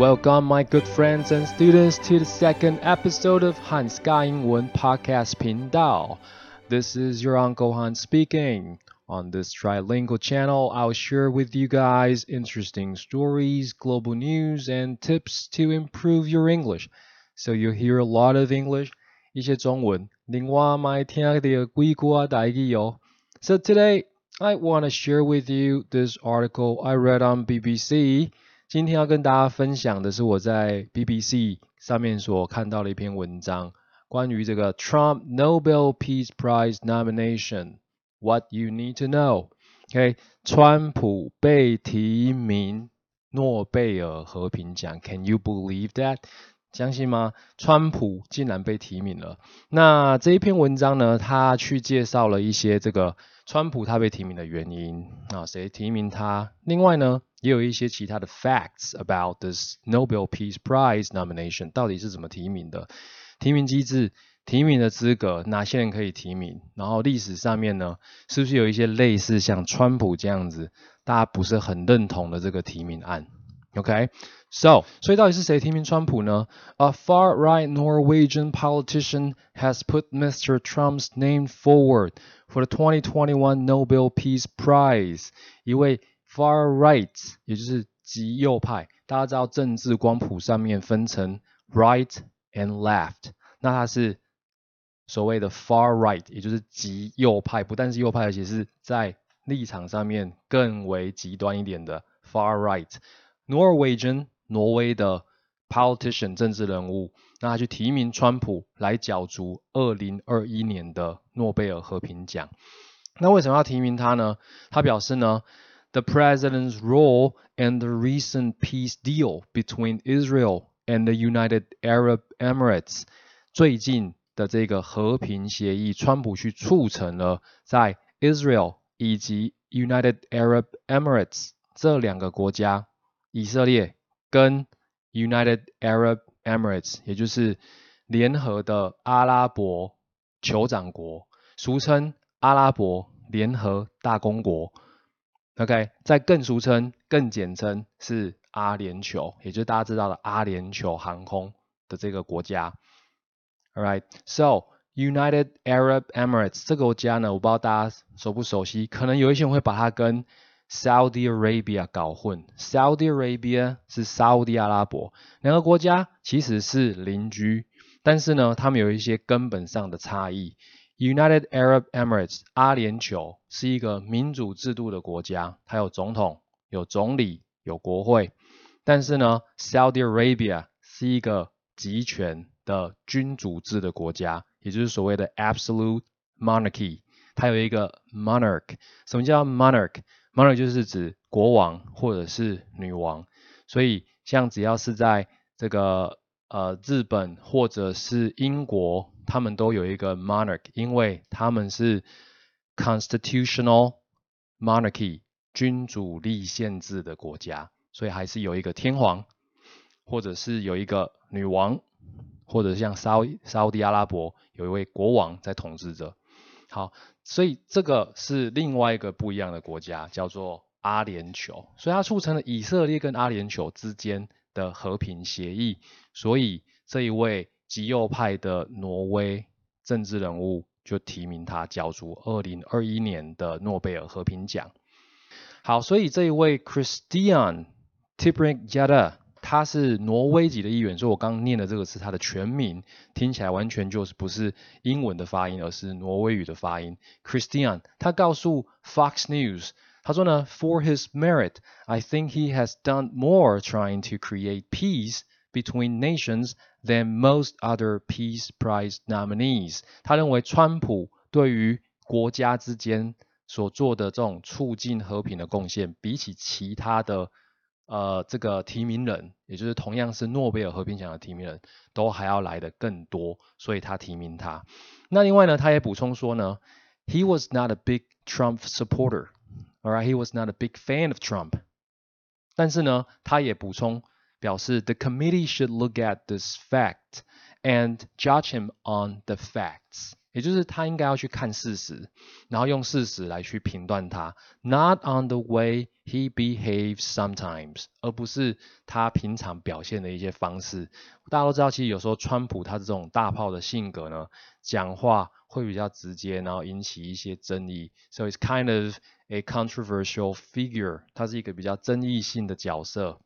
Welcome, my good friends and students, to the second episode of Hans 尬英文 Podcast 频道. This is your Uncle Han speaking. On this trilingual channel, I'll share with you guys interesting stories, global news, and tips to improve your English. So you'll hear a lot of English, 一些中文，另外买听的几句啊台语哦。So today, I want to share with you this article I read on BBC. 今天要跟大家分享的是我在 BBC 上面所看到的一篇文章，关于这个 Trump Nobel Peace Prize nomination。What you need to know。OK，川普被提名诺贝尔和平奖，Can you believe that？相信吗？川普竟然被提名了。那这一篇文章呢，他去介绍了一些这个川普他被提名的原因啊，谁提名他？另外呢？也有一些其他的 facts about this Nobel Peace Prize nomination，到底是怎么提名的？提名机制、提名的资格，哪些人可以提名？然后历史上面呢，是不是有一些类似像川普这样子，大家不是很认同的这个提名案 ？OK，so，所以到底是谁提名川普呢？A far-right Norwegian politician has put Mr. Trump's name forward for the 2021 Nobel Peace Prize。一位 Far right，也就是极右派。大家知道政治光谱上面分成 right and left，那它是所谓的 far right，也就是极右派。不但是右派，而且是在立场上面更为极端一点的 far right。 Norwegian，挪威的 politician 政治人物，那他去提名川普来角逐二零二一年的诺贝尔和平奖。那为什么要提名他呢？他表示呢？the president's role and the recent peace deal between Israel and the United Arab Emirates。最近的这个和平协议，川普去促成了在 Israel 以及 United Arab Emirates 这两个国家，以色列跟 United Arab Emirates，也就是联合的阿拉伯酋长国，俗称阿拉伯联合大公国。OK，在更俗称、更简称是阿联酋，也就是大家知道的阿联酋航空的这个国家。All right，so United Arab Emirates 这个国家呢，我不知道大家熟不熟悉，可能有一些人会把它跟 Saudi Arabia 搞混。Saudi Arabia 是沙地阿拉伯，两个国家其实是邻居，但是呢，他们有一些根本上的差异。United Arab Emirates 阿联酋是一个民主制度的国家，它有总统、有总理、有国会。但是呢，Saudi Arabia 是一个集权的君主制的国家，也就是所谓的 Absolute Monarchy。它有一个 Monarch。什么叫 monarch？Monarch 就是指国王或者是女王。所以像只要是在这个呃日本或者是英国。他们都有一个 monarch，因为他们是 constitutional monarchy 君主立宪制的国家，所以还是有一个天皇，或者是有一个女王，或者像沙沙地阿拉伯有一位国王在统治着。好，所以这个是另外一个不一样的国家，叫做阿联酋，所以它促成了以色列跟阿联酋之间的和平协议，所以这一位。极右派的挪威政治人物就提名他角逐二零二一年的诺贝尔和平奖。好，所以这一位 Christian Tybring-Gjedde，他是挪威籍的议员，所以我刚念的这个是他的全名，听起来完全就是不是英文的发音，而是挪威语的发音。Christian，他告诉 Fox News，他说呢，For his merit，I think he has done more trying to create peace between nations。than most other Peace Prize nominees。他认为川普对于国家之间所做的这种促进和平的贡献，比起其他的呃这个提名人，也就是同样是诺贝尔和平奖的提名人，都还要来的更多，所以他提名他。那另外呢，他也补充说呢，He was not a big Trump supporter. Alright, he was not a big fan of Trump. 但是呢，他也补充表示 the committee should look at this fact and judge him on the facts。 也就是他应该要去看事实，然后用事实来去评断他，not on the way he behaves sometimes，而不是他平常表现的一些方式。大家都知道，其实有时候川普他这种大炮的性格呢，讲话会比较直接，然后引起一些争议。So it's kind of a controversial figure，他是一个比较争议性的角色。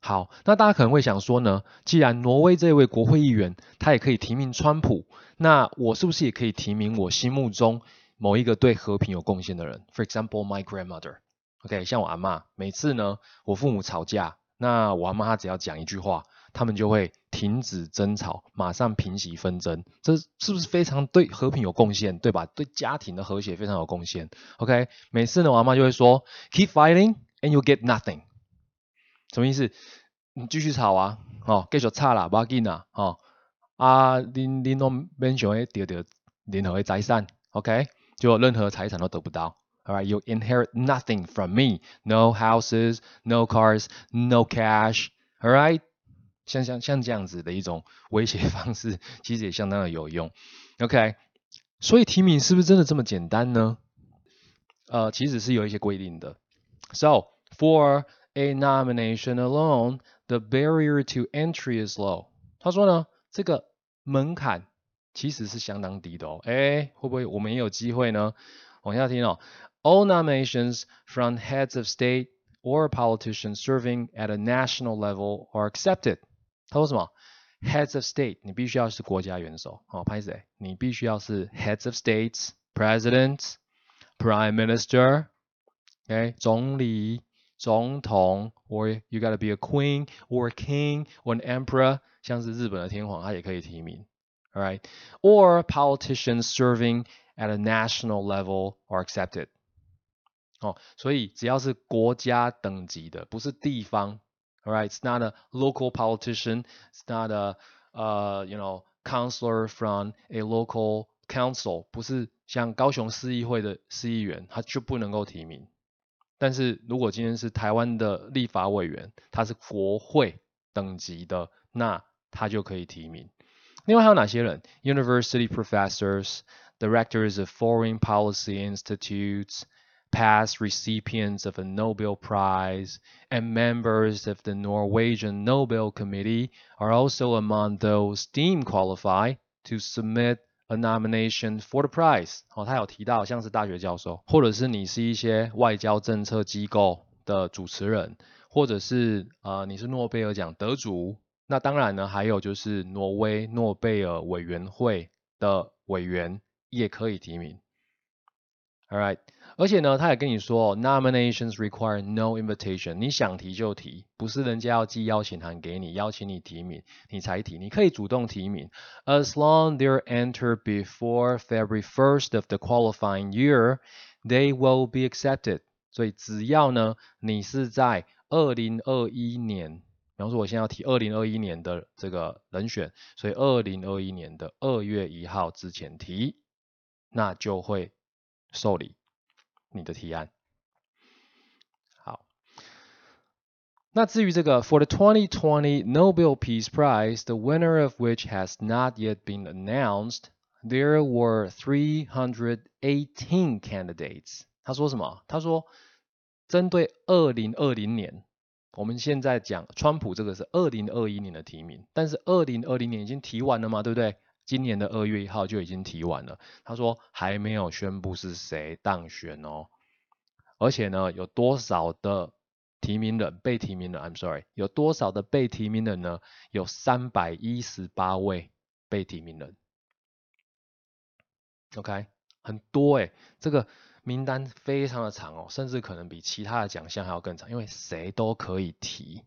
好，那大家可能会想说呢，既然挪威这位国会议员他也可以提名川普，那我是不是也可以提名我心目中某一个对和平有贡献的人？For example, my grandmother. OK，像我阿妈，每次呢我父母吵架，那我阿妈她只要讲一句话，他们就会停止争吵，马上平息纷争。这是不是非常对和平有贡献，对吧？对家庭的和谐非常有贡献。OK，每次呢我阿妈就会说，Keep fighting and you get nothing. 什么意思？你继续吵啊，哦，继续吵啦，不要紧啦，哦，啊，恁恁拢免想要得到任何的财产，OK？就任何财产都得不到，Alright，you inherit nothing from me，no houses，no cars，no cash，Alright？像像像这样子的一种威胁方式，其实也相当的有用，OK？所以提名是不是真的这么简单呢？呃，其实是有一些规定的，So for a nomination alone, the barrier to entry is low。他说呢，这个门槛其实是相当低的哦。哎，会不会我们也有机会呢？往下听哦。All nominations from heads of state or politicians serving at a national level are accepted。他说什么？Heads of state，你必须要是国家元首。哦，拍谁？你必须要是 heads of states, presidents, prime minister，哎，总理。 总统，or you gotta be a queen or a king or an emperor，像是日本的天皇，他也可以提名，alright？Or politicians serving at a national level are accepted。哦，所以只要是国家等级的，不是地方，alright？It's not a local politician. It's not a uh you know counselor from a local council，不是像高雄市议会的市议员，他就不能够提名。 但是如果今天是台湾的立法委员，他是国会等级的，那他就可以提名。另外还有哪些人？University professors, directors of foreign policy institutes, past recipients of a Nobel Prize, and members of the Norwegian Nobel Committee are also among those deemed qualified to submit a nomination for the prize，哦，他有提到像是大学教授，或者是你是一些外交政策机构的主持人，或者是呃你是诺贝尔奖得主，那当然呢还有就是挪威诺贝尔委员会的委员也可以提名。All right，而且呢，他也跟你说，nominations require no invitation，你想提就提，不是人家要寄邀请函给你，邀请你提名，你才提，你可以主动提名。As long they're entered before February first of the qualifying year, they will be accepted。所以只要呢，你是在二零二一年，比方说我现在要提二零二一年的这个人选，所以二零二一年的二月一号之前提，那就会。受理你的提案。好，那至于这个 for the 2020 Nobel Peace Prize, the winner of which has not yet been announced, there were 318 candidates。他说什么？他说，针对二零二零年，我们现在讲川普这个是二零二一年的提名，但是二零二零年已经提完了嘛，对不对？今年的二月一号就已经提完了，他说还没有宣布是谁当选哦，而且呢，有多少的提名人被提名人？I'm sorry，有多少的被提名人呢？有三百一十八位被提名人。OK，很多诶，这个名单非常的长哦，甚至可能比其他的奖项还要更长，因为谁都可以提，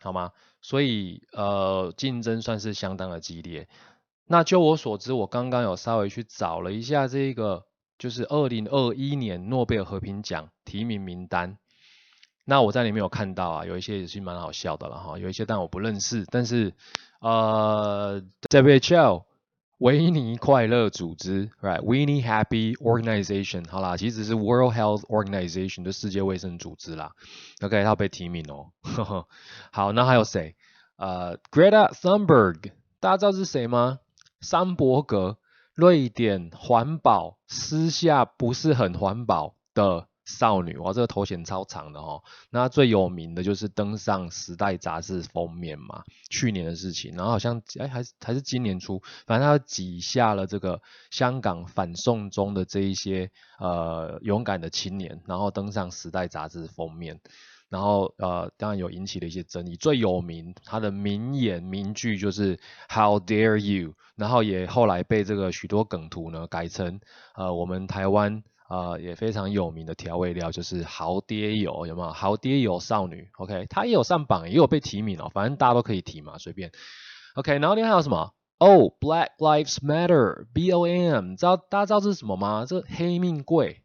好吗？所以呃，竞争算是相当的激烈。那就我所知，我刚刚有稍微去找了一下这个，就是二零二一年诺贝尔和平奖提名名单。那我在里面有看到啊，有一些也是蛮好笑的了哈，有一些但我不认识。但是呃，WHO 维尼快乐组织，Right，Winnie Happy Organization，好啦，其实是 World Health Organization 的世界卫生组织啦。OK，它被提名哦。好，那还有谁？呃，Greta Thunberg，大家知道是谁吗？桑伯格，瑞典环保私下不是很环保的。少女，哇，这个头衔超长的哦。那最有名的就是登上《时代》杂志封面嘛，去年的事情。然后好像，哎，还是还是今年初，反正他挤下了这个香港反送中的这一些呃勇敢的青年，然后登上《时代》杂志封面。然后呃，当然有引起了一些争议。最有名他的名言名句就是 “How dare you”，然后也后来被这个许多梗图呢改成呃我们台湾。啊，也非常有名的调味料就是豪爹油，有没有？豪爹油少女，OK，它也有上榜，也有被提名哦，反正大家都可以提嘛，随便。OK，然后另外还有什么？哦，Black Lives Matter，B O M，知道大家知道这是什么吗？这黑命贵，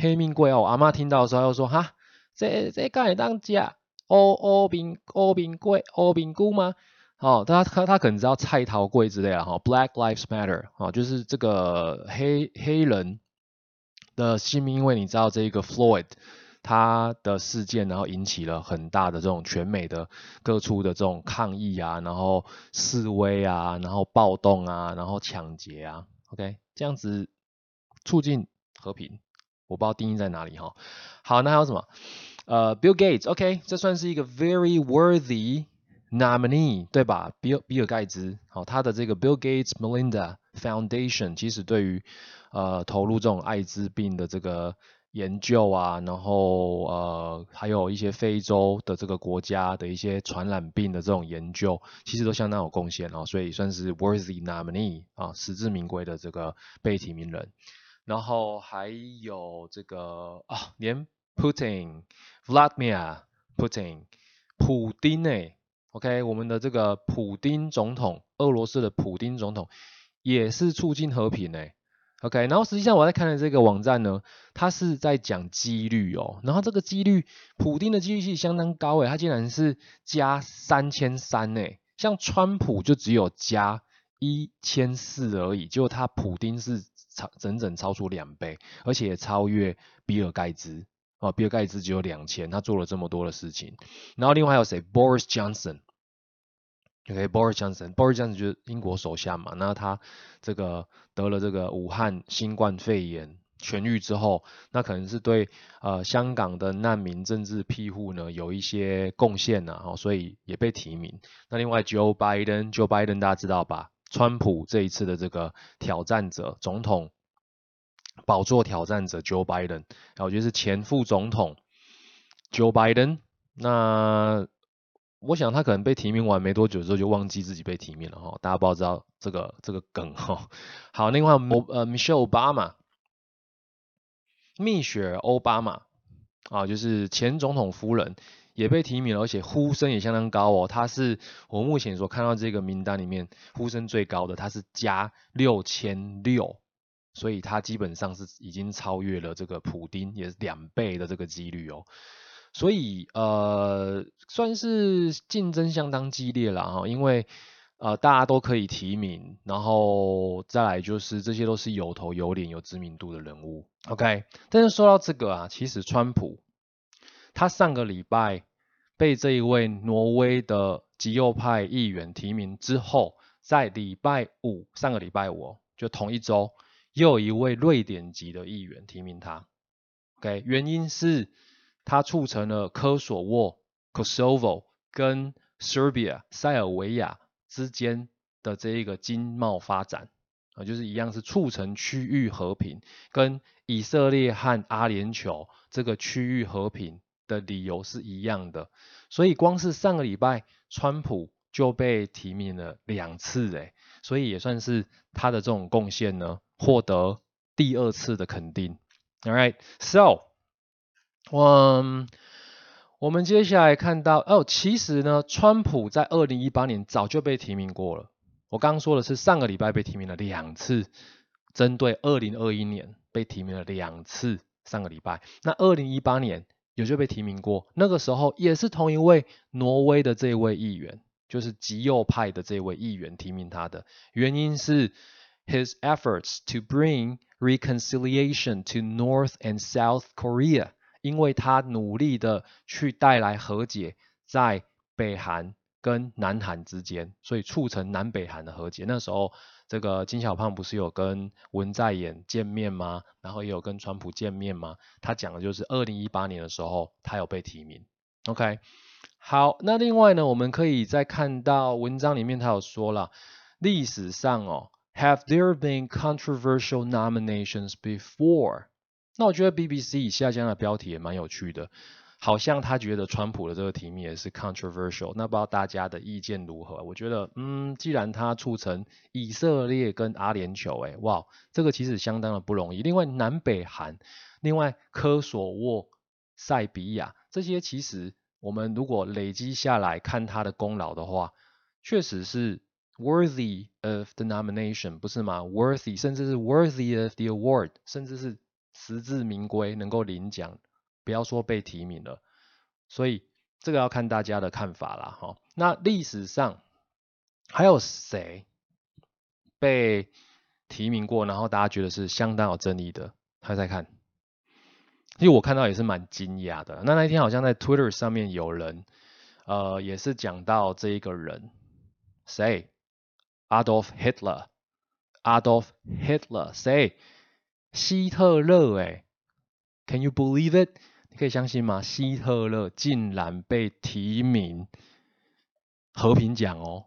黑命贵哦。阿妈听到的时候又说哈，这这敢会当家？欧欧饼欧饼贵欧饼菇吗？哦，他他他可能知道菜桃贵之类的哈。Black Lives Matter，哦，就是这个黑黑人。的性命，因为你知道这个 Floyd 他的事件，然后引起了很大的这种全美的各处的这种抗议啊，然后示威啊，然后暴动啊，然后抢劫啊，OK，这样子促进和平，我不知道定义在哪里哈。好，那还有什么？呃，Bill Gates，OK，这算是一个 very worthy nominee，对吧？比尔比尔盖茨，好，他的这个 Bill Gates Melinda Foundation，其实对于呃，投入这种艾滋病的这个研究啊，然后呃，还有一些非洲的这个国家的一些传染病的这种研究，其实都相当有贡献哦，所以算是 worthy nominee 啊，实至名归的这个被提名人。然后还有这个啊，连 Putin，Vladimir Putin，普丁呢？OK，我们的这个普丁总统，俄罗斯的普丁总统也是促进和平呢。OK，然后实际上我在看的这个网站呢，它是在讲几率哦，然后这个几率，普丁的几率是相当高诶，它竟然是加三千三诶，像川普就只有加一千四而已，结果他普丁是超整整超出两倍，而且超越比尔盖茨啊，比尔盖茨只有两千，他做了这么多的事情，然后另外还有谁？Boris Johnson。OK，Boris Johnson，Boris Johnson 就是英国首相嘛，那他这个得了这个武汉新冠肺炎痊愈之后，那可能是对呃香港的难民政治庇护呢有一些贡献呐，哦，所以也被提名。那另外 Joe Biden，Joe Biden 大家知道吧？川普这一次的这个挑战者，总统宝座挑战者 Joe Biden，然后就是前副总统 Joe Biden，那。我想他可能被提名完没多久之后就忘记自己被提名了哈，大家不知道这个这个梗哈。好，另外呃，Michelle Obama，蜜雪奥巴马啊，就是前总统夫人也被提名了，而且呼声也相当高哦。他是我目前所看到这个名单里面呼声最高的，他是加六千六，所以他基本上是已经超越了这个普丁，也是两倍的这个几率哦。所以呃，算是竞争相当激烈了哈，因为呃大家都可以提名，然后再来就是这些都是有头有脸、有知名度的人物，OK。但是说到这个啊，其实川普他上个礼拜被这一位挪威的极右派议员提名之后，在礼拜五上个礼拜五就同一周，又有一位瑞典籍的议员提名他，OK。原因是。他促成了科索沃 （Kosovo） 跟 Serbia（ 塞尔维亚）之间的这一个经贸发展啊，就是一样是促成区域和平，跟以色列和阿联酋这个区域和平的理由是一样的。所以光是上个礼拜，川普就被提名了两次，诶，所以也算是他的这种贡献呢，获得第二次的肯定。All right, so. 嗯，我们接下来看到哦，其实呢，川普在二零一八年早就被提名过了。我刚刚说的是上个礼拜被提名了两次，针对二零二一年被提名了两次。上个礼拜，那二零一八年有就被提名过，那个时候也是同一位挪威的这位议员，就是极右派的这位议员提名他的，原因是 his efforts to bring reconciliation to North and South Korea。因为他努力的去带来和解，在北韩跟南韩之间，所以促成南北韩的和解。那时候这个金小胖不是有跟文在寅见面吗？然后也有跟川普见面吗？他讲的就是二零一八年的时候，他有被提名。OK，好，那另外呢，我们可以再看到文章里面他有说了，历史上哦，Have there been controversial nominations before？那我觉得 BBC 以下这样的标题也蛮有趣的。好像他觉得川普的这个提名也是 controversial，那不知道大家的意见如何？我觉得，嗯，既然他促成以色列跟阿联酋，哎，哇，这个其实相当的不容易。另外，南北韩，另外科索沃、塞比亚这些，其实我们如果累积下来看他的功劳的话，确实是 worthy of the nomination，不是吗？worthy，甚至是 worthy of the award，甚至是实至名归，能够领奖。不要说被提名了，所以这个要看大家的看法啦。哈，那历史上还有谁被提名过？然后大家觉得是相当有争议的，猜猜看。其实我看到也是蛮惊讶的。那那一天好像在 Twitter 上面有人，呃，也是讲到这一个人，谁？Adolf Hitler，Adolf Hitler，谁？希特勒，哎，Can you believe it？可以相信吗？希特勒竟然被提名和平奖哦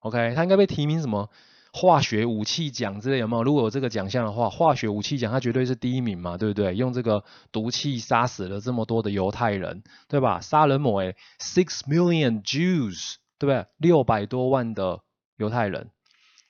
，OK，他应该被提名什么化学武器奖之类有没有？如果有这个奖项的话，化学武器奖他绝对是第一名嘛，对不对？用这个毒气杀死了这么多的犹太人，对吧？杀人魔诶 s i x million Jews，对不对？六百多万的犹太人，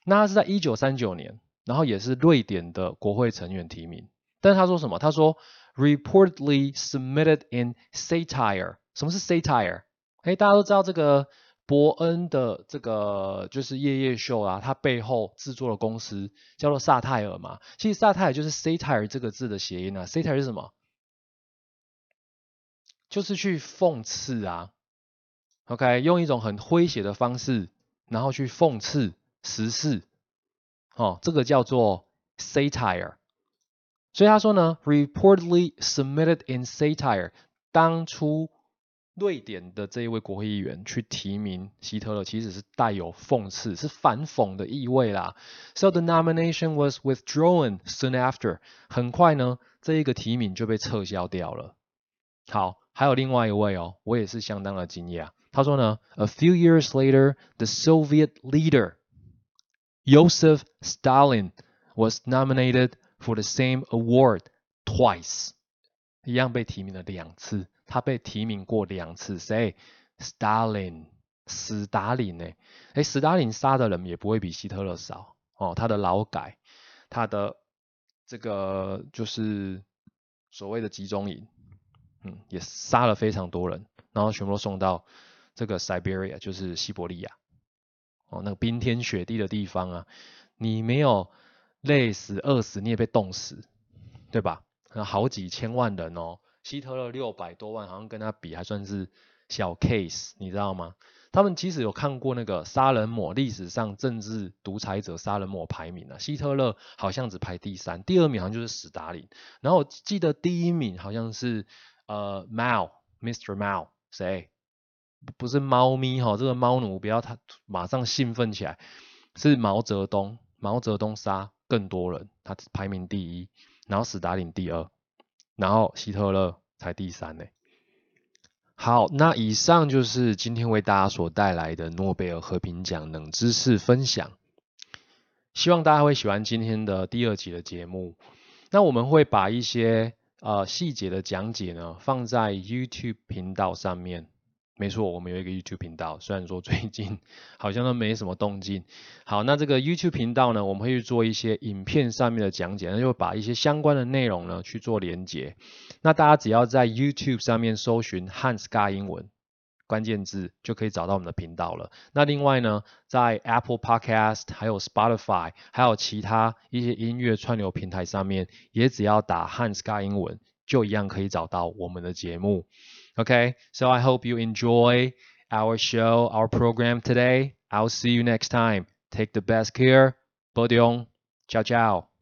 那他是在一九三九年，然后也是瑞典的国会成员提名，但是他说什么？他说。Reportedly submitted in satire。什么是 satire？嘿，大家都知道这个伯恩的这个就是夜夜秀啊，它背后制作的公司叫做萨泰尔嘛。其实萨泰尔就是 satire 这个字的谐音啊。satire 是什么？就是去讽刺啊。OK，用一种很诙谐的方式，然后去讽刺时事。哦，这个叫做 satire。所以他说呢，reportedly submitted in satire。当初瑞典的这一位国会议员去提名希特勒，其实是带有讽刺、是反讽的意味啦。So the nomination was withdrawn soon after。很快呢，这一个提名就被撤销掉了。好，还有另外一位哦，我也是相当的惊讶。他说呢，A few years later, the Soviet leader Joseph Stalin was nominated. For the same award twice，一样被提名了两次。他被提名过两次。谁？Stalin，斯大林呢？哎，斯大林杀的人也不会比希特勒少哦。他的劳改，他的这个就是所谓的集中营，嗯，也杀了非常多人，然后全部都送到这个 Siberia，就是西伯利亚，哦，那个冰天雪地的地方啊，你没有。累死、饿死，你也被冻死，对吧？那好几千万人哦，希特勒六百多万，好像跟他比还算是小 case，你知道吗？他们其实有看过那个杀人魔历史上政治独裁者杀人魔排名啊，希特勒好像只排第三，第二名好像就是史达林，然后我记得第一名好像是呃 Mao，Mr. Mao，谁？不是猫咪哈，这个猫奴不要他马上兴奋起来，是毛泽东，毛泽东杀。更多人，他排名第一，然后斯大林第二，然后希特勒才第三呢。好，那以上就是今天为大家所带来的诺贝尔和平奖冷知识分享，希望大家会喜欢今天的第二集的节目。那我们会把一些呃细节的讲解呢放在 YouTube 频道上面。没错，我们有一个 YouTube 频道，虽然说最近 好像都没什么动静。好，那这个 YouTube 频道呢，我们会去做一些影片上面的讲解，那就把一些相关的内容呢去做连接。那大家只要在 YouTube 上面搜寻汉斯嘎英文关键字，就可以找到我们的频道了。那另外呢，在 Apple Podcast、还有 Spotify、还有其他一些音乐串流平台上面，也只要打汉斯嘎英文，就一样可以找到我们的节目。Okay, so I hope you enjoy our show, our program today. I'll see you next time. Take the best care. Bodiong. Ciao, ciao.